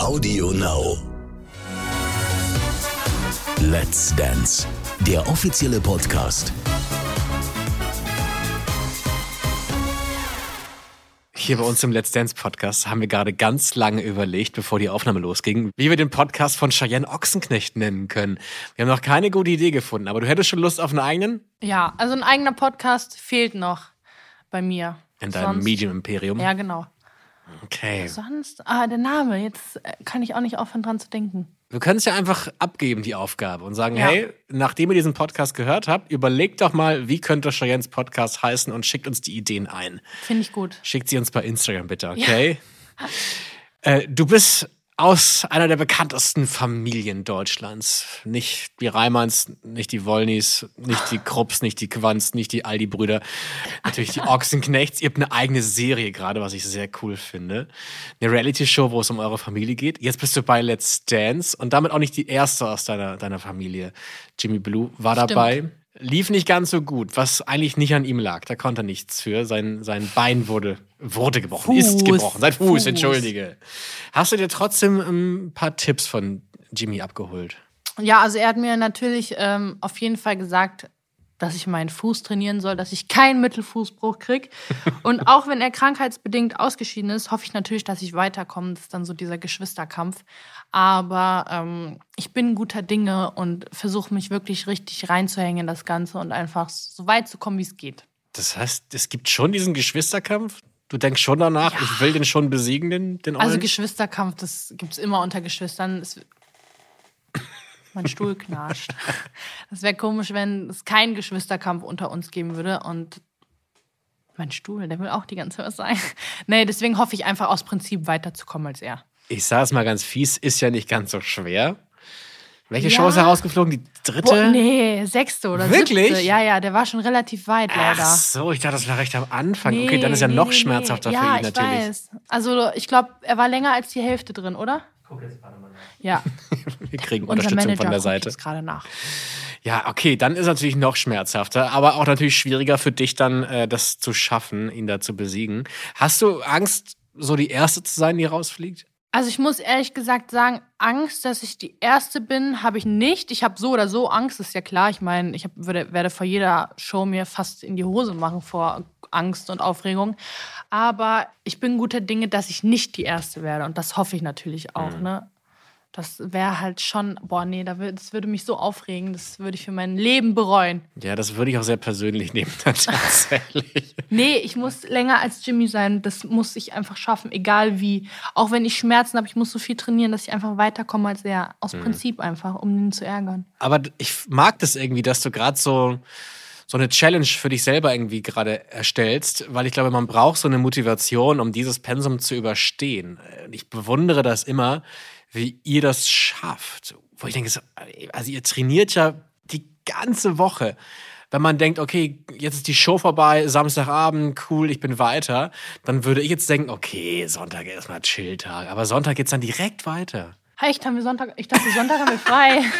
Audio Now. Let's Dance, der offizielle Podcast. Hier bei uns im Let's Dance Podcast haben wir gerade ganz lange überlegt, bevor die Aufnahme losging, wie wir den Podcast von Cheyenne Ochsenknecht nennen können. Wir haben noch keine gute Idee gefunden, aber du hättest schon Lust auf einen eigenen? Ja, also ein eigener Podcast fehlt noch bei mir. In deinem Medium-Imperium? Ja, genau. Okay. Sonst, ah, der Name, jetzt äh, kann ich auch nicht aufhören dran zu denken. Wir können es ja einfach abgeben, die Aufgabe, und sagen, Ja. hey, nachdem ihr diesen Podcast gehört habt, überlegt doch mal, wie könnte Cheyennes Podcast heißen und schickt uns die Ideen ein. Finde ich gut. Schickt sie uns bei Instagram bitte, okay? Äh, du bist aus einer der bekanntesten Familien Deutschlands. Nicht die Reimanns, nicht die Wollnys, nicht die Krupps, nicht die Quanz, nicht die Aldi-Brüder. Natürlich die Ochsenknechts. Ihr habt eine eigene Serie gerade, was ich sehr cool finde. Eine Reality-Show, wo es um eure Familie geht. Jetzt bist du bei Let's Dance und damit auch nicht die erste aus deiner, deiner Familie. Jimmy Blue war Stimmt. dabei. Lief nicht ganz so gut, was eigentlich nicht an ihm lag. Da konnte er nichts für. Sein, sein Bein wurde, wurde gebrochen, ist Fuß. gebrochen. Sein Fuß, Fuß. entschuldige. Hast du dir trotzdem ähm, ein paar Tipps von Jimmy abgeholt? Ja, also er hat mir natürlich ähm, auf jeden Fall gesagt, dass ich meinen Fuß trainieren soll, dass ich keinen Mittelfußbruch krieg. Und auch wenn er krankheitsbedingt ausgeschieden ist, hoffe ich natürlich, dass ich weiterkomme. Das ist dann so dieser Geschwisterkampf. Aber ähm, ich bin guter Dinge und versuche mich wirklich richtig reinzuhängen in das Ganze und einfach so weit zu kommen, wie es geht. Das heißt, es gibt schon diesen Geschwisterkampf? Du denkst schon danach, ich will den schon besiegen, den, den Also? Geschwisterkampf, das gibt es immer unter Geschwistern. Es, mein Stuhl knarscht. Das wäre komisch, wenn es keinen Geschwisterkampf unter uns geben würde. Und mein Stuhl, der will auch die ganze Zeit was sagen. Nee, deswegen hoffe ich einfach aus Prinzip weiterzukommen als er. Ich sage es mal ganz fies, ist ja nicht ganz so schwer. Welche Ja. Show ist herausgeflogen? Die dritte? Boah, nee, sechste oder Wirklich? siebte. Ja, ja, der war schon relativ weit, leider. Ach so, ich dachte, das war recht am Anfang. Nee, okay, dann ist ja nee, noch nee, schmerzhafter nee. für ja, ihn natürlich. Ich weiß. Also, ich glaube, er war länger als die Hälfte drin, oder? Ja, Wir kriegen unser Unterstützung Manager von der Seite. jetzt gerade nach. Ja, okay, dann ist natürlich noch schmerzhafter, aber auch natürlich schwieriger für dich dann, äh, das zu schaffen, ihn da zu besiegen. Hast du Angst, so die Erste zu sein, die rausfliegt? Also ich muss ehrlich gesagt sagen, Angst, dass ich die Erste bin, habe ich nicht. Ich habe so oder so Angst, ist ja klar. Ich meine, ich hab, würde, werde vor jeder Show mir fast in die Hose machen vor Angst und Aufregung. Aber ich bin guter Dinge, dass ich nicht die Erste werde. Und das hoffe ich natürlich auch. Ne? Das wäre halt schon, boah, nee, das würde mich so aufregen. Das würde ich für mein Leben bereuen. Ja, das würde ich auch sehr persönlich nehmen, tatsächlich. Nee, ich muss länger als Jimmy sein. Das muss ich einfach schaffen, egal wie. Auch wenn ich Schmerzen habe, ich muss so viel trainieren, dass ich einfach weiterkomme als er. Aus Prinzip einfach, um ihn zu ärgern. Aber ich mag das irgendwie, dass du gerade so, so eine Challenge für dich selber irgendwie gerade erstellst, weil ich glaube, man braucht so eine Motivation, um dieses Pensum zu überstehen. Und Ich bewundere das immer, wie ihr das schafft. Wo ich denke, so, also ihr trainiert ja die ganze Woche. Wenn man denkt, okay, jetzt ist die Show vorbei, Samstagabend, cool, ich bin weiter, dann würde ich jetzt denken, okay, Sonntag erstmal Chilltag. Aber Sonntag geht's dann direkt weiter. Echt, haben wir Sonntag? Ich dachte, Sonntag haben wir frei.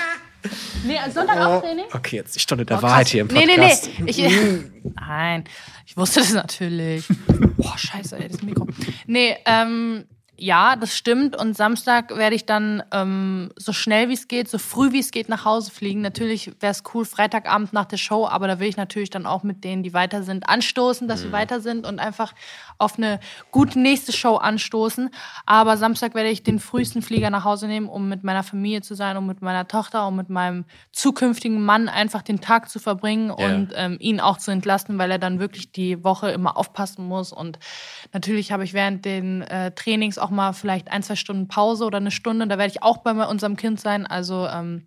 Nee, also Sonntag auch Training? Okay, jetzt die Stunde der Oh, Wahrheit hier im Nee, Podcast. nee, nee. Ich, nein, ich wusste das natürlich. Boah, scheiße, ey, das Mikro. Nee, ähm, ja, das stimmt. Und Samstag werde ich dann ähm, so schnell wie es geht, so früh wie es geht nach Hause fliegen. Natürlich wäre es cool, Freitagabend nach der Show, aber da will ich natürlich dann auch mit denen, die weiter sind, anstoßen, dass wir weiter sind und einfach auf eine gute nächste Show anstoßen. Aber Samstag werde ich den frühesten Flieger nach Hause nehmen, um mit meiner Familie zu sein, um mit meiner Tochter, um mit meinem zukünftigen Mann einfach den Tag zu verbringen Ja. und ähm, ihn auch zu entlasten, weil er dann wirklich die Woche immer aufpassen muss. Und natürlich habe ich während den äh, Trainings auch mal vielleicht ein, zwei Stunden Pause oder eine Stunde. Da werde ich auch bei unserem Kind sein. Also ähm,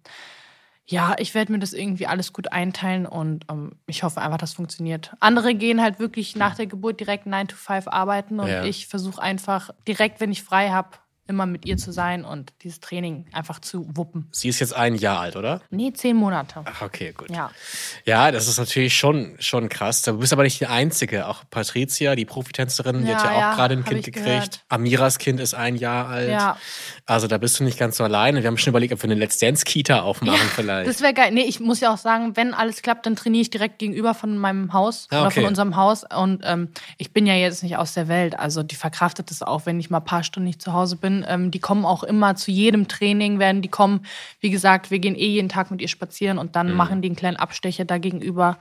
ja, ich werde mir das irgendwie alles gut einteilen und ähm, ich hoffe einfach, das funktioniert. Andere gehen halt wirklich nach der Geburt direkt 9 to 5 arbeiten und Ja. ich versuche einfach direkt, wenn ich frei habe, immer mit ihr zu sein und dieses Training einfach zu wuppen. Sie ist jetzt ein Jahr alt, oder? Nee, zehn Monate. Ach, okay, gut. Ja. Ja, das ist natürlich schon, schon krass. Du bist aber nicht die Einzige. Auch Patricia, die Profitänzerin, die hat Ja, ja auch ja, gerade ein Kind gekriegt. gehört. Amiras Kind ist ein Jahr alt. Ja. Also da bist du nicht ganz so alleine. Wir haben schon überlegt, ob wir eine Let's Dance Kita aufmachen vielleicht. Das wäre geil. Nee, ich muss ja auch sagen, wenn alles klappt, dann trainiere ich direkt gegenüber von meinem Haus Ah, oder okay. von unserem Haus. Und ähm, ich bin ja jetzt nicht aus der Welt. Also die verkraftet es auch, wenn ich mal ein paar Stunden nicht zu Hause bin. Trainerin, ähm, die kommen auch immer zu jedem Training, werden die kommen. Wie gesagt, wir gehen eh jeden Tag mit ihr spazieren und dann machen die einen kleinen Abstecher da gegenüber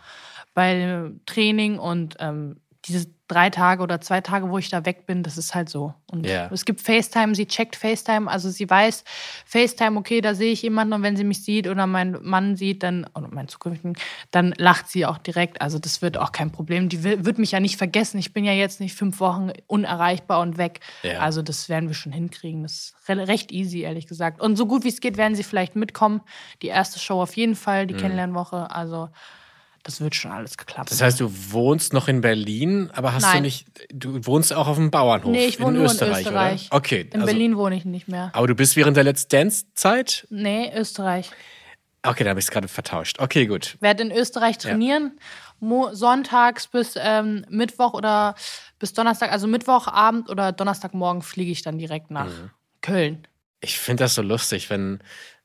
bei Training und ähm, diese drei Tage oder zwei Tage, wo ich da weg bin, das ist halt so. Und Ja. es gibt FaceTime, sie checkt FaceTime, also sie weiß FaceTime, okay, da sehe ich jemanden und wenn sie mich sieht oder mein Mann sieht, dann, oder meinen zukünftigen, dann lacht sie auch direkt. Also das wird auch kein Problem. Die will, wird mich ja nicht vergessen. Ich bin ja jetzt nicht fünf Wochen unerreichbar und weg. Ja. Also das werden wir schon hinkriegen. Das ist re recht easy, ehrlich gesagt. Und so gut wie es geht, werden sie vielleicht mitkommen. Die erste Show auf jeden Fall, die Kennenlernwoche. Also das wird schon alles geklappt. Das heißt, du wohnst noch in Berlin, aber hast du Nein. nicht, du wohnst auch auf dem Bauernhof nee, ich wohne nur Österreich, in Österreich. oder? Okay. In also, Berlin wohne ich nicht mehr. Aber du bist während der Let's Dance-Zeit? Nee, Österreich. Okay, da habe ich es gerade vertauscht. Okay, gut. werde in Österreich trainieren, Mo sonntags bis ähm, Mittwoch oder bis Donnerstag, also Mittwochabend oder Donnerstagmorgen fliege ich dann direkt nach Mhm. Köln. Ich finde das so lustig, wenn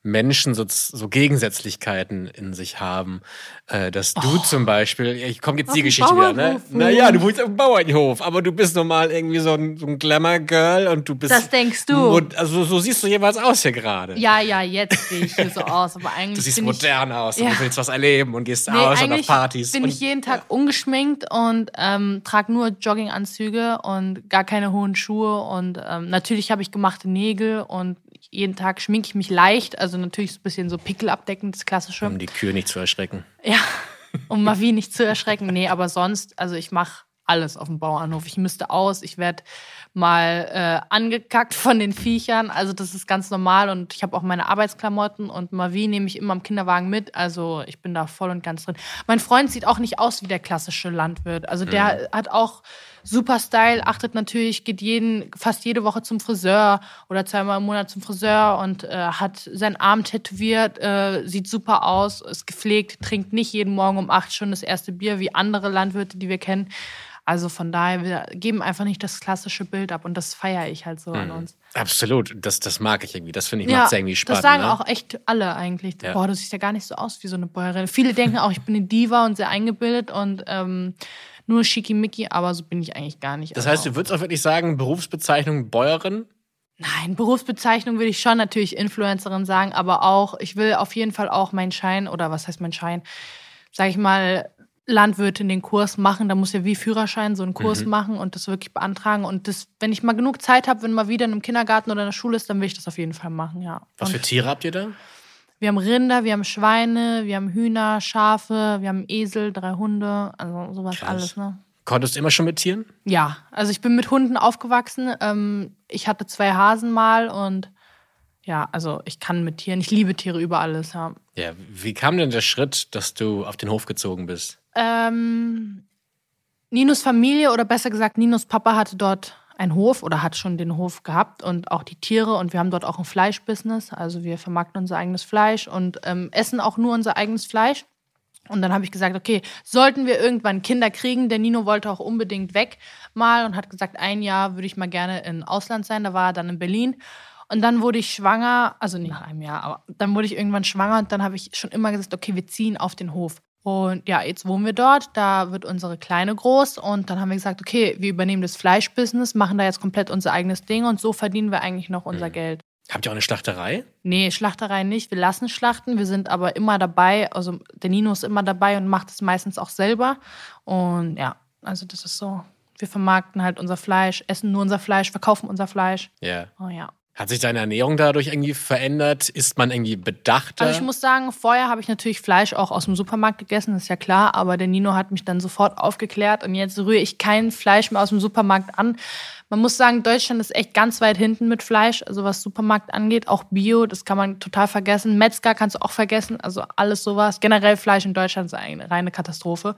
Menschen so, so Gegensätzlichkeiten in sich haben. Äh, dass du zum Beispiel, ich komme jetzt die Oh. dem Geschichte wieder, ne? Naja, du wohnst. auf dem Bauernhof, aber du bist normal irgendwie so ein, so ein Glamour-Girl und du bist. Das denkst du. Also so siehst du jeweils aus hier gerade. Ja, ja, jetzt sehe ich hier so aus, aber eigentlich Du siehst bin ich, modern aus und Ja. du willst was erleben und gehst nee, aus und auf Partys. bin und, ich jeden Tag ungeschminkt und ähm, trage nur Jogginganzüge und gar keine hohen Schuhe und ähm, natürlich habe ich gemachte Nägel und jeden Tag schminke ich mich leicht, also natürlich so ein bisschen so Pickel abdeckend, das klassische. um die Kühe nicht zu erschrecken. Ja, um Mavi nicht zu erschrecken. Nee, aber sonst, also ich mache alles auf dem Bauernhof. Ich müsste aus, ich werde mal äh, angekackt von den Viechern. Also das ist ganz normal und ich habe auch meine Arbeitsklamotten und Mavi nehme ich immer im Kinderwagen mit. Also ich bin da voll und ganz drin. Mein Freund sieht auch nicht aus wie der klassische Landwirt. Also der hat auch super Style, achtet natürlich, geht jeden, fast jede Woche zum Friseur oder zweimal im Monat zum Friseur und äh, hat seinen Arm tätowiert, äh, sieht super aus, ist gepflegt, trinkt nicht jeden Morgen um acht schon das erste Bier wie andere Landwirte, die wir kennen. Also von daher, wir geben einfach nicht das klassische Bild ab und das feiere ich halt so an uns. Absolut, das, das mag ich irgendwie. Das finde ich macht's irgendwie spannend. das sagen ne? auch echt alle eigentlich. Ja. Boah, du siehst ja gar nicht so aus wie so eine Bäuerin. Viele denken auch, ich bin eine Diva und sehr eingebildet und ähm, nur schickimicki, aber so bin ich eigentlich gar nicht. Das Also- heißt, du würdest auch wirklich sagen, Berufsbezeichnung Bäuerin? Nein, Berufsbezeichnung würde ich schon natürlich Influencerin sagen, aber auch, ich will auf jeden Fall auch meinen Schein, oder was heißt mein Schein, sag ich mal, Landwirtin den Kurs machen. Da muss ja wie Führerschein so einen Kurs Mhm. machen und das wirklich beantragen. Und das, wenn ich mal genug Zeit habe, wenn mal wieder in einem Kindergarten oder in der Schule ist, dann will ich das auf jeden Fall machen, ja. Was und für Tiere habt ihr da? Wir haben Rinder, wir haben Schweine, wir haben Hühner, Schafe, wir haben Esel, drei Hunde, also sowas Krass. alles, ne? Konntest du immer schon mit Tieren? Ja, also ich bin mit Hunden aufgewachsen. Ähm, ich hatte zwei Hasen mal und ja, also ich kann mit Tieren, ich liebe Tiere über alles, ja. Ja, wie kam denn der Schritt, dass du auf den Hof gezogen bist? Ähm, Ninos Familie oder besser gesagt Ninos Papa hatte dort einen Hof oder hat schon den Hof gehabt und auch die Tiere und wir haben dort auch ein Fleischbusiness. Also wir vermarkten unser eigenes Fleisch und ähm, essen auch nur unser eigenes Fleisch. Und dann habe ich gesagt, okay, sollten wir irgendwann Kinder kriegen, der Nino wollte auch unbedingt weg mal und hat gesagt, ein Jahr würde ich mal gerne im Ausland sein. Da war er dann in Berlin. Und dann wurde ich schwanger, also nicht nach einem Jahr, aber dann wurde ich irgendwann schwanger und dann habe ich schon immer gesagt, okay, wir ziehen auf den Hof. Und ja, jetzt wohnen wir dort, da wird unsere Kleine groß und dann haben wir gesagt, okay, wir übernehmen das Fleischbusiness, machen da jetzt komplett unser eigenes Ding und so verdienen wir eigentlich noch unser Geld. Habt ihr auch eine Schlachterei? Nee, Schlachterei nicht. Wir lassen schlachten. Wir sind aber immer dabei. Also der Nino ist immer dabei und macht es meistens auch selber. Und ja, also das ist so. Wir vermarkten halt unser Fleisch, essen nur unser Fleisch, verkaufen unser Fleisch. Ja. Oh ja. Hat sich deine Ernährung dadurch irgendwie verändert? Ist man irgendwie bedachter? Also ich muss sagen, vorher habe ich natürlich Fleisch auch aus dem Supermarkt gegessen, ist ja klar, aber der Nino hat mich dann sofort aufgeklärt und jetzt rühre ich kein Fleisch mehr aus dem Supermarkt an. Man muss sagen, Deutschland ist echt ganz weit hinten mit Fleisch, also was Supermarkt angeht, auch Bio, das kann man total vergessen. Metzger kannst du auch vergessen, also alles sowas. Generell Fleisch in Deutschland ist eine reine Katastrophe.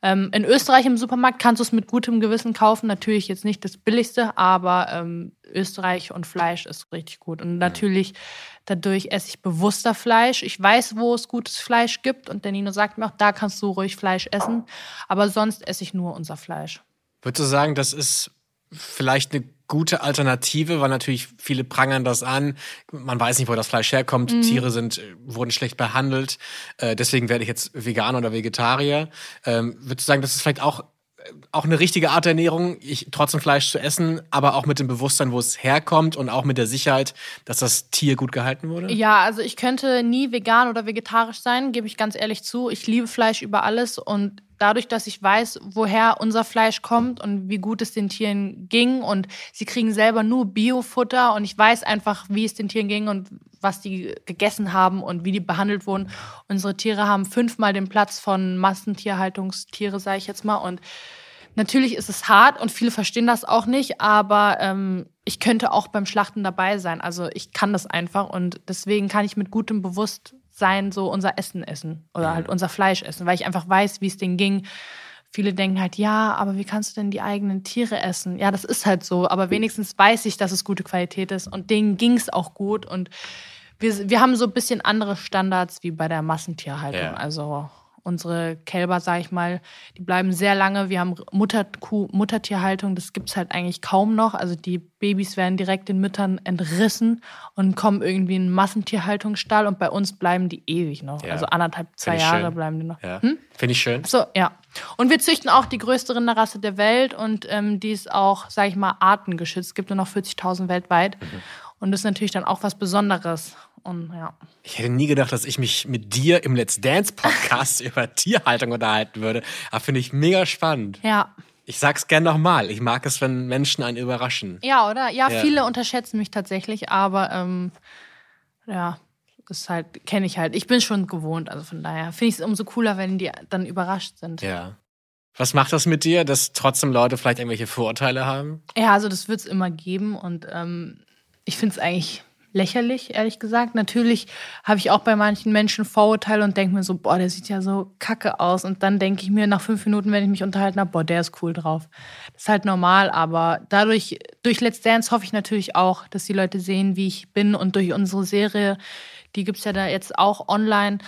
Ähm, in Österreich im Supermarkt kannst du es mit gutem Gewissen kaufen, natürlich jetzt nicht das billigste, aber ähm, Österreich und Fleisch ist richtig gut. Und natürlich dadurch esse ich bewusster Fleisch. Ich weiß, wo es gutes Fleisch gibt und der Nino sagt mir auch, da kannst du ruhig Fleisch essen, aber sonst esse ich nur unser Fleisch. Würdest du sagen, das ist vielleicht eine gute Alternative, weil natürlich viele prangern das an. Man weiß nicht, wo das Fleisch herkommt. Mhm. Tiere sind, äh, wurden schlecht behandelt. Äh, deswegen werde ich jetzt Veganer oder Vegetarier. Ähm, würdest du sagen, das ist vielleicht auch auch eine richtige Art der Ernährung, ich, trotzdem Fleisch zu essen, aber auch mit dem Bewusstsein, wo es herkommt und auch mit der Sicherheit, dass das Tier gut gehalten wurde? Ja, also ich könnte nie vegan oder vegetarisch sein, gebe ich ganz ehrlich zu. Ich liebe Fleisch über alles und dadurch, dass ich weiß, woher unser Fleisch kommt und wie gut es den Tieren ging und sie kriegen selber nur Biofutter und ich weiß einfach, wie es den Tieren ging und was die gegessen haben und wie die behandelt wurden. Unsere Tiere haben fünfmal den Platz von Massentierhaltungstiere, sage ich jetzt mal. Und natürlich ist es hart und viele verstehen das auch nicht, aber ähm, ich könnte auch beim Schlachten dabei sein. Also ich kann das einfach und deswegen kann ich mit gutem Bewusstsein so unser Essen essen oder halt unser Fleisch essen, weil ich einfach weiß, wie es denen ging. Viele denken halt, ja, aber wie kannst du denn die eigenen Tiere essen? Ja, das ist halt so, aber wenigstens weiß ich, dass es gute Qualität ist und denen ging es auch gut und wir, wir haben so ein bisschen andere Standards wie bei der Massentierhaltung. Ja. Also unsere Kälber, sage ich mal, die bleiben sehr lange. Wir haben Mutterkuh, Muttertierhaltung, das gibt es halt eigentlich kaum noch. Also die Babys werden direkt den Müttern entrissen und kommen irgendwie in einen Massentierhaltungsstall und bei uns bleiben die ewig noch. Ja. Also anderthalb, zwei Jahre schön. bleiben die noch. Ja. Hm? Finde ich schön. So, ja. Und wir züchten auch die größte Rinderrasse der Welt und ähm, die ist auch, sage ich mal, artengeschützt. Es gibt nur noch 40.000 weltweit. Und das ist natürlich dann auch was Besonderes. Und ja. Ich hätte nie gedacht, dass ich mich mit dir im Let's Dance Podcast über Tierhaltung unterhalten würde. Aber finde ich mega spannend. Ja. Ich sag's gern nochmal. Ich mag es, wenn Menschen einen überraschen. Ja, oder? Ja, Ja. viele unterschätzen mich tatsächlich, aber ähm, ja, das ist halt, kenne ich halt. Ich bin schon gewohnt, also von daher finde ich es umso cooler, wenn die dann überrascht sind. Ja. Was macht das mit dir, dass trotzdem Leute vielleicht irgendwelche Vorurteile haben? Ja, also das wird es immer geben und ähm, ich finde es eigentlich lächerlich, ehrlich gesagt. Natürlich habe ich auch bei manchen Menschen Vorurteile und denke mir so, boah, der sieht ja so kacke aus. Und dann denke ich mir nach fünf Minuten, wenn ich mich unterhalten habe, boah, der ist cool drauf. Das ist halt normal, aber dadurch, durch Let's Dance hoffe ich natürlich auch, dass die Leute sehen, wie ich bin und durch unsere Serie, die gibt es ja da jetzt auch online.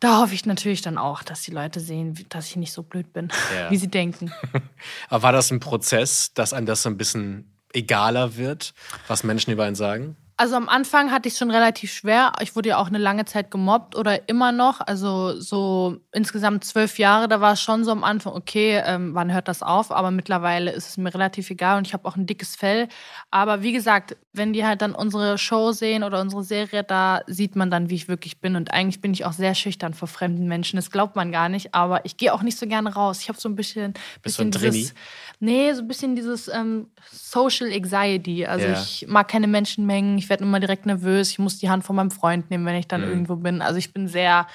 Da hoffe ich natürlich dann auch, dass die Leute sehen, dass ich nicht so blöd bin, Ja. wie sie denken. Aber war das ein Prozess, dass einem das so ein bisschen egaler wird, was Menschen über einen sagen? Also am Anfang hatte ich es schon relativ schwer. Ich wurde ja auch eine lange Zeit gemobbt oder immer noch. Also so insgesamt zwölf Jahre, da war es schon so am Anfang, okay, ähm, wann hört das auf? Aber mittlerweile ist es mir relativ egal und ich habe auch ein dickes Fell. Aber wie gesagt, wenn die halt dann unsere Show sehen oder unsere Serie, da sieht man dann, wie ich wirklich bin. Und eigentlich bin ich auch sehr schüchtern vor fremden Menschen. Das glaubt man gar nicht. Aber ich gehe auch nicht so gerne raus. Ich habe so ein bisschen, Bist du ein bisschen dieses, nee, so ein bisschen dieses ähm, Social Anxiety. Also Ja. ich mag keine Menschenmengen. Ich werde immer direkt nervös. Ich muss die Hand von meinem Freund nehmen, wenn ich Mhm. dann irgendwo bin. Also ich bin sehr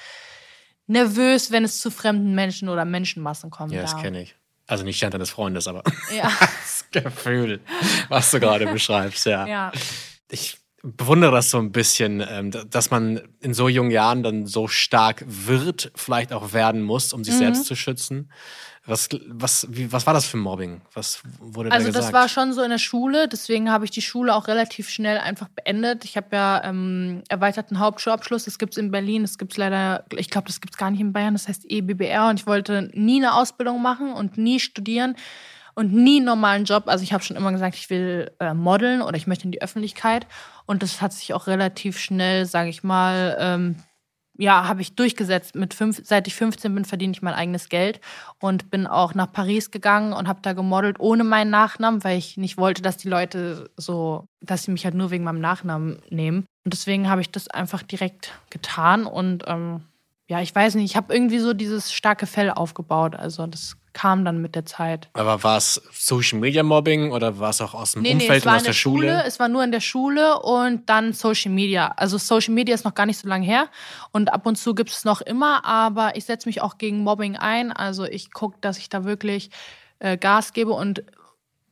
nervös, wenn es zu fremden Menschen oder Menschenmassen kommt. Ja, das kenne ich. Also nicht Stand deines Freundes, aber Ja, das Gefühl, was du gerade beschreibst, ja. ja. Ich bewundere das so ein bisschen, ähm, dass man in so jungen Jahren dann so stark wird, vielleicht auch werden muss, um sich Mhm. selbst zu schützen. Was, was, wie, was war das für Mobbing? Was wurde Also da gesagt? das war schon so in der Schule, deswegen habe ich die Schule auch relativ schnell einfach beendet. Ich habe ja ähm, erweiterten Hauptschulabschluss, das gibt es in Berlin, das gibt es leider, ich glaube, das gibt es gar nicht in Bayern, das heißt EBBR und ich wollte nie eine Ausbildung machen und nie studieren und nie einen normalen Job. Also ich habe schon immer gesagt, ich will äh, modeln oder ich möchte in die Öffentlichkeit und das hat sich auch relativ schnell, sage ich mal, ähm, ja, habe ich durchgesetzt. Mit fünf, seit ich 15 bin, verdiene ich mein eigenes Geld und bin auch nach Paris gegangen und habe da gemodelt ohne meinen Nachnamen, weil ich nicht wollte, dass die Leute so, dass sie mich halt nur wegen meinem Nachnamen nehmen. Und deswegen habe ich das einfach direkt getan und ähm, ja, ich weiß nicht, ich habe irgendwie so dieses starke Fell aufgebaut. Also das kam dann mit der Zeit. Aber war es Social Media Mobbing oder war es auch aus dem Nee, nee, Umfeld es und war aus in der Schule? Es war nur in der Schule und dann Social Media. Also Social Media ist noch gar nicht so lange her und ab und zu gibt es noch immer, aber ich setze mich auch gegen Mobbing ein. Also ich gucke, dass ich da wirklich äh, Gas gebe und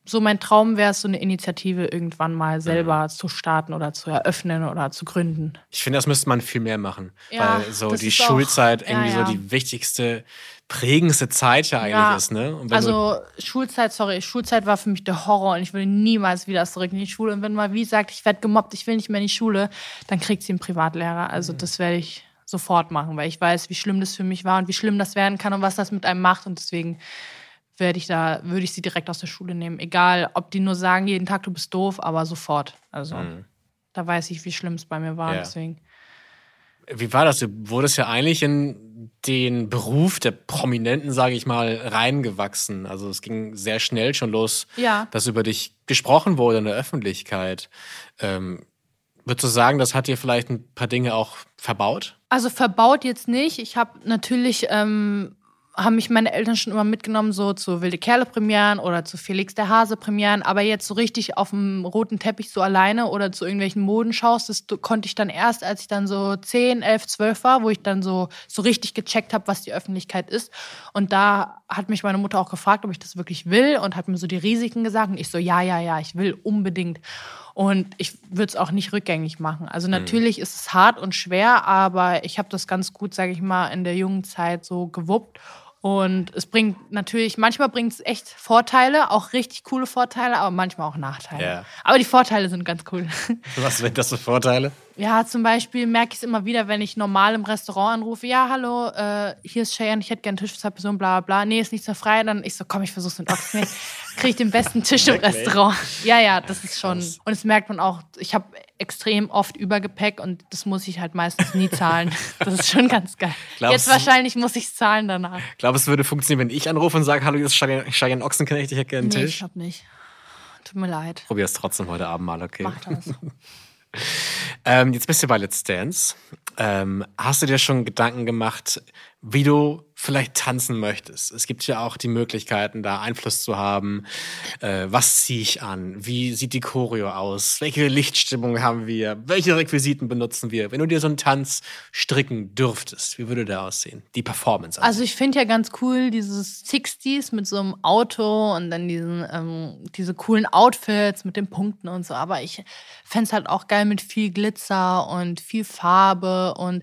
so mein Traum wäre es, so eine Initiative irgendwann mal selber zu starten oder zu eröffnen oder zu gründen. Ich finde, das müsste man viel mehr machen. Ja, weil so die auch- Schulzeit ja, irgendwie ja. so die wichtigste, prägendste Zeit ja eigentlich ist, ne? Also Schulzeit, sorry, Schulzeit war für mich der Horror und ich will niemals wieder zurück in die Schule. Und wenn mal wie sagt, ich werde gemobbt, ich will nicht mehr in die Schule, dann kriegt sie einen Privatlehrer. Mhm. Also das werde ich sofort machen, weil ich weiß, wie schlimm das für mich war und wie schlimm das werden kann und was das mit einem macht. Und deswegen werde ich da, würde ich sie direkt aus der Schule nehmen. Egal, ob die nur sagen, jeden Tag du bist doof, aber sofort. Also da weiß ich, wie schlimm es bei mir war. Mhm. Ja. Deswegen. Wie war das? Du wurdest ja eigentlich in den Beruf der Prominenten, sage ich mal, reingewachsen. Also es ging sehr schnell schon los, Ja. dass über dich gesprochen wurde in der Öffentlichkeit. Ähm, würdest du sagen, das hat dir vielleicht ein paar Dinge auch verbaut? Also verbaut jetzt nicht. Ich habe natürlich, ähm, haben mich meine Eltern schon immer mitgenommen, so zu Wilde Kerle Premieren oder zu Felix der Hase Premieren. Aber jetzt so richtig auf dem roten Teppich so alleine oder zu irgendwelchen Modenschaus, das konnte ich dann erst, als ich dann so 10, 11, 12 war, wo ich dann so, so richtig gecheckt habe, was die Öffentlichkeit ist. Und da hat mich meine Mutter auch gefragt, ob ich das wirklich will und hat mir so die Risiken gesagt. Und ich so, ja, ja, ja, ich will unbedingt. Und ich würde es auch nicht rückgängig machen. Also natürlich ist es hart und schwer, aber ich habe das ganz gut, sage ich mal, in der jungen Zeit so gewuppt. Und es bringt natürlich, manchmal bringt es echt Vorteile, auch richtig coole Vorteile, aber manchmal auch Nachteile. Ja. Aber die Vorteile sind ganz cool. Was sind das für Vorteile? Ja, zum Beispiel merke ich es immer wieder, wenn ich normal im Restaurant anrufe, ja, hallo, äh, hier ist Cheyenne, ich hätte gerne einen Tisch für zwei Personen, bla bla bla. Nee, ist nicht so frei. Dann ich so, komm, ich versuch's mit Ochsen. Kriege ich den besten Tisch im? Restaurant. Ja, ja, das ist schon. Und das merkt man auch, ich habe extrem oft Übergepäck und das muss ich halt meistens nie zahlen. Das ist schon ganz geil. Glaubst Jetzt wahrscheinlich muss ich es zahlen danach. Glaubst du, es würde funktionieren, wenn ich anrufe und sage, hallo, hier ist Cheyenne Ochsenknecht, ich hätte gerne einen Nee, ich Tisch? glaube nicht. Tut mir leid. Probier es trotzdem heute Abend mal, okay? Mach das. Ähm, jetzt bist du bei Let's Dance. Ähm, hast du dir schon Gedanken gemacht, wie du vielleicht tanzen möchtest? Es gibt ja auch die Möglichkeiten, da Einfluss zu haben. Äh, was ziehe ich an? Wie sieht die Choreo aus? Welche Lichtstimmung haben wir? Welche Requisiten benutzen wir? Wenn du dir so einen Tanz stricken dürftest, wie würde der aussehen? Die Performance. Also ich finde ja ganz cool dieses 60s mit so einem Auto und dann diesen, ähm, diese coolen Outfits mit den Punkten und so. Aber ich fände es halt auch geil mit viel Glitzer und viel Farbe und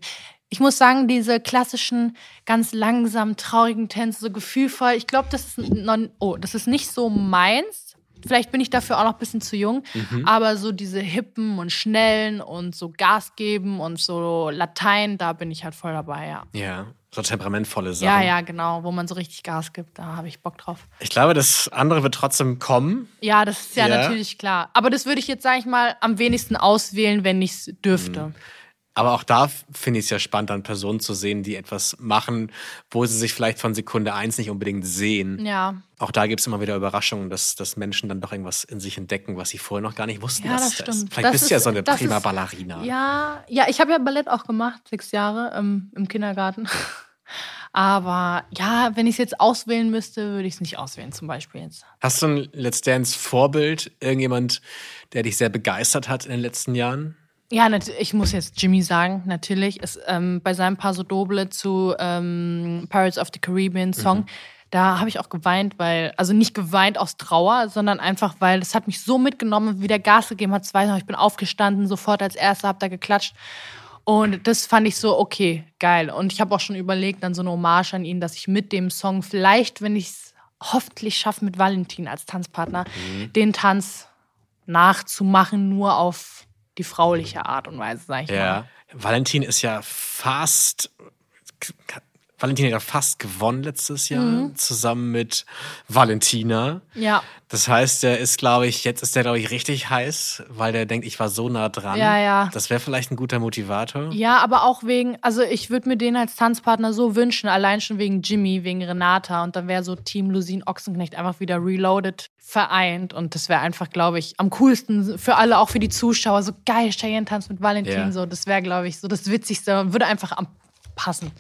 ich muss sagen, diese klassischen, ganz langsam traurigen Tänze, so gefühlvoll, ich glaube, das ist non, oh, das ist nicht so meins. Vielleicht bin ich dafür auch noch ein bisschen zu jung, aber so diese hippen und schnellen und so Gas geben und so Latein, da bin ich halt voll dabei, ja. ja, so temperamentvolle Sachen. Ja, ja, genau, wo man so richtig Gas gibt, da habe ich Bock drauf. Ich glaube, das andere wird trotzdem kommen. Ja, das ist ja, Ja. natürlich klar. Aber das würde ich jetzt, sage ich mal, am wenigsten auswählen, wenn ich es dürfte. Aber auch da finde ich es ja spannend, dann Personen zu sehen, die etwas machen, wo sie sich vielleicht von Sekunde eins nicht unbedingt sehen. Ja, Auch da gibt es immer wieder Überraschungen, dass, dass Menschen dann doch irgendwas in sich entdecken, was sie vorher noch gar nicht wussten. Ja, das stimmt. Ist. Vielleicht Das bist du ja so eine prima ist- Ballerina. ja, ja, ich habe ja Ballett auch gemacht, sechs Jahre ähm, im Kindergarten. Aber ja, wenn ich es jetzt auswählen müsste, würde ich es nicht auswählen, zum Beispiel jetzt. Hast du ein Let's Dance-Vorbild? Irgendjemand, der dich sehr begeistert hat in den letzten Jahren? Ja, ich muss jetzt Jimmy sagen, natürlich. Ist, ähm, bei seinem Paso Doble zu ähm, Pirates of the Caribbean Song, da habe ich auch geweint, weil, also nicht geweint aus Trauer, sondern einfach, weil es hat mich so mitgenommen, wie der Gas gegeben hat. Zwei, ich bin aufgestanden, sofort als Erster, hab da geklatscht. Und das fand ich so, okay, geil. Und ich habe auch schon überlegt, dann so eine Hommage an ihn, dass ich mit dem Song vielleicht, wenn ich es hoffentlich schaffe, mit Valentin als Tanzpartner, den Tanz nachzumachen, nur auf die frauliche Art und Weise, sag ich mal. Ja. Valentin ist ja fast. Valentin hat ja fast gewonnen letztes Jahr, Mhm. zusammen mit Valentina. Ja, Das heißt, der ist, glaube ich, jetzt ist der, glaube ich, richtig heiß, weil der denkt, ich war so nah dran. Ja, ja. Das wäre vielleicht ein guter Motivator. ja, aber auch wegen, also ich würde mir den als Tanzpartner so wünschen, allein schon wegen Jimmy, wegen Renata und dann wäre so Team Lusin Ochsenknecht einfach wieder reloaded, vereint und das wäre einfach, glaube ich, am coolsten für alle, auch für die Zuschauer, so geil, Cheyenne tanzt mit Valentin, Ja. so, das wäre, glaube ich, so das Witzigste und würde einfach am passen.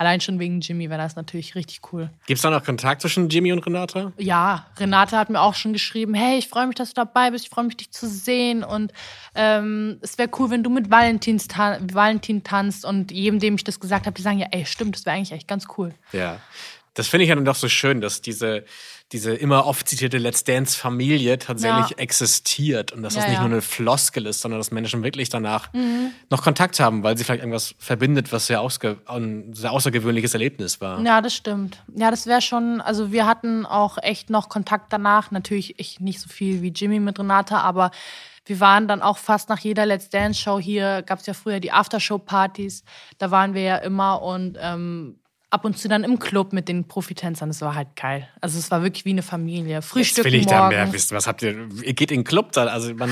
Allein schon wegen Jimmy wäre das natürlich richtig cool. Gibt es da noch Kontakt zwischen Jimmy und Renata? Ja, Renate hat mir auch schon geschrieben, hey, ich freue mich, dass du dabei bist, ich freue mich, dich zu sehen und ähm, es wäre cool, wenn du mit Valentins ta Valentin tanzt und jedem, dem ich das gesagt habe, die sagen, ja, ey, stimmt, das wäre eigentlich echt ganz cool. Ja. Das finde ich ja dann doch so schön, dass diese, diese immer oft zitierte Let's Dance-Familie tatsächlich Ja. existiert und dass Ja, das nicht ja. Mhm. nur eine Floskel ist, sondern dass Menschen wirklich danach noch Kontakt haben, weil sie vielleicht irgendwas verbindet, was sehr, ein sehr außergewöhnliches Erlebnis war. Ja, das stimmt. Ja, das wäre schon, also wir hatten auch echt noch Kontakt danach. Natürlich ich nicht so viel wie Jimmy mit Renata, aber wir waren dann auch fast nach jeder Let's Dance Show hier, gab es ja früher die Aftershow-Partys, da waren wir ja immer und ähm, ab und zu dann im Club mit den Profitänzern. Das war halt geil. Also es war wirklich wie eine Familie. Frühstück Jetzt will ich da mehr wissen. Was habt ihr? Ihr geht in den Club dann? Also man,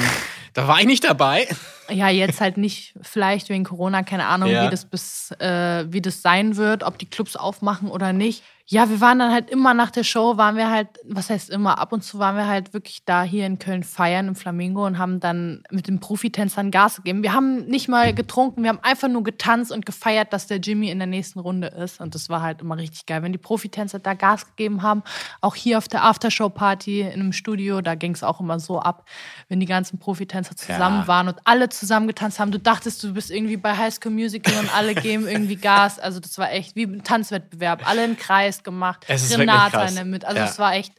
da war ich nicht dabei. Ja, jetzt halt nicht, vielleicht wegen Corona, keine Ahnung, Ja. wie, das bis, äh, wie das sein wird, ob die Clubs aufmachen oder nicht. Ja, wir waren dann halt immer nach der Show, waren wir halt, was heißt immer, ab und zu waren wir halt wirklich da hier in Köln feiern im Flamingo und haben dann mit den Profitänzern Gas gegeben. Wir haben nicht mal getrunken, wir haben einfach nur getanzt und gefeiert, dass der Jimmy in der nächsten Runde ist. Und das war halt immer richtig geil. Wenn die Profitänzer da Gas gegeben haben, auch hier auf der Aftershow-Party in einem Studio, da ging es auch immer so ab, wenn die ganzen Profitänzer zusammen Ja. waren und alle zusammen getanzt haben. Du dachtest, du bist irgendwie bei High School Musical und alle geben irgendwie Gas. Also das war echt wie ein Tanzwettbewerb. Alle im Kreis gemacht. Es ist Renata Mitte. Also Ja. es war echt.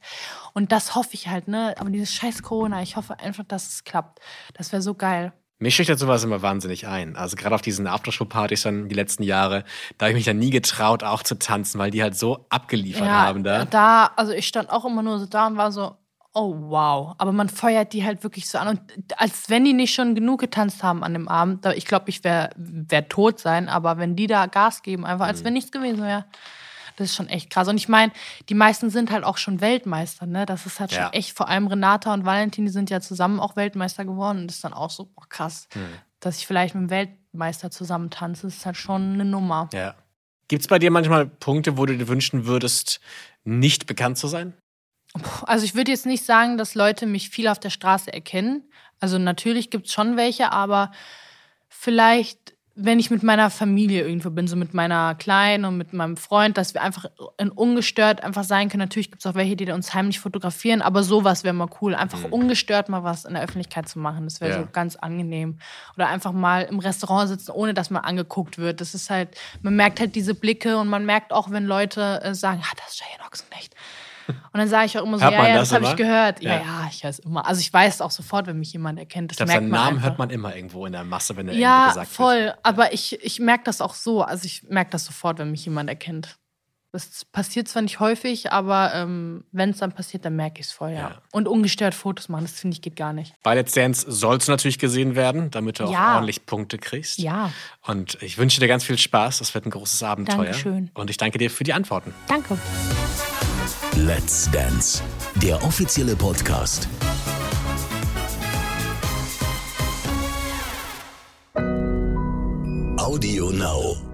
Und das hoffe ich halt, ne? Aber dieses scheiß Corona, ich hoffe einfach, dass es klappt. Das wäre so geil. Mich schüchtert sowas immer wahnsinnig ein. Also gerade auf diesen Aftershow-Partys dann die letzten Jahre, da habe ich mich dann nie getraut, auch zu tanzen, weil die halt so abgeliefert haben da. da, also ich stand auch immer nur so da und war so, oh wow. Aber man feuert die halt wirklich so an. Und als wenn die nicht schon genug getanzt haben an dem Abend, da- ich glaube, ich wäre wär tot sein, aber wenn die da Gas geben, einfach als wenn nichts gewesen wäre. Das ist schon echt krass. Und ich meine, die meisten sind halt auch schon Weltmeister, ne? Das ist halt Ja. schon echt, vor allem Renata und Valentin, die sind ja zusammen auch Weltmeister geworden. Und das ist dann auch so, boah, krass, dass ich vielleicht mit dem Weltmeister zusammen tanze, ist halt schon eine Nummer. Ja. Gibt es bei dir manchmal Punkte, wo du dir wünschen würdest, nicht bekannt zu sein? Also ich würde jetzt nicht sagen, dass Leute mich viel auf der Straße erkennen. Also natürlich gibt es schon welche, aber vielleicht, wenn ich mit meiner Familie irgendwo bin, so mit meiner Kleinen und mit meinem Freund, dass wir einfach in ungestört einfach sein können. Natürlich gibt es auch welche, die uns heimlich fotografieren, aber sowas wäre mal cool. Einfach ungestört mal was in der Öffentlichkeit zu machen. Das wäre Ja. so ganz angenehm. Oder einfach mal im Restaurant sitzen, ohne dass man angeguckt wird. Das ist halt, man merkt halt diese Blicke und man merkt auch, wenn Leute äh, sagen, ah, das ist Cheyenne Ochsenknecht. Und dann sage ich auch immer so, ja, ja, das das, habe ich gehört. Ja, Ja. ja, ich weiß immer. Also ich weiß auch sofort, wenn mich jemand erkennt. Das Ich glaube, merkt seinen man Namen einfach. hört man immer irgendwo in der Masse, wenn er irgendwo Ja, gesagt voll. wird. Aber ich, ich merke das auch so. Also ich merke das sofort, wenn mich jemand erkennt. Das passiert zwar nicht häufig, aber ähm, wenn es dann passiert, dann merke ich es voll, ja. Und ungestört Fotos machen, das finde ich geht gar nicht. Bei Let's Dance sollst du natürlich gesehen werden, damit du auch Ja. ordentlich Punkte kriegst. Ja, Und ich wünsche dir ganz viel Spaß. Das wird ein großes Abenteuer. Dankeschön. Und ich danke dir für die Antworten. danke. Let's Dance, der offizielle Podcast. Audio Now.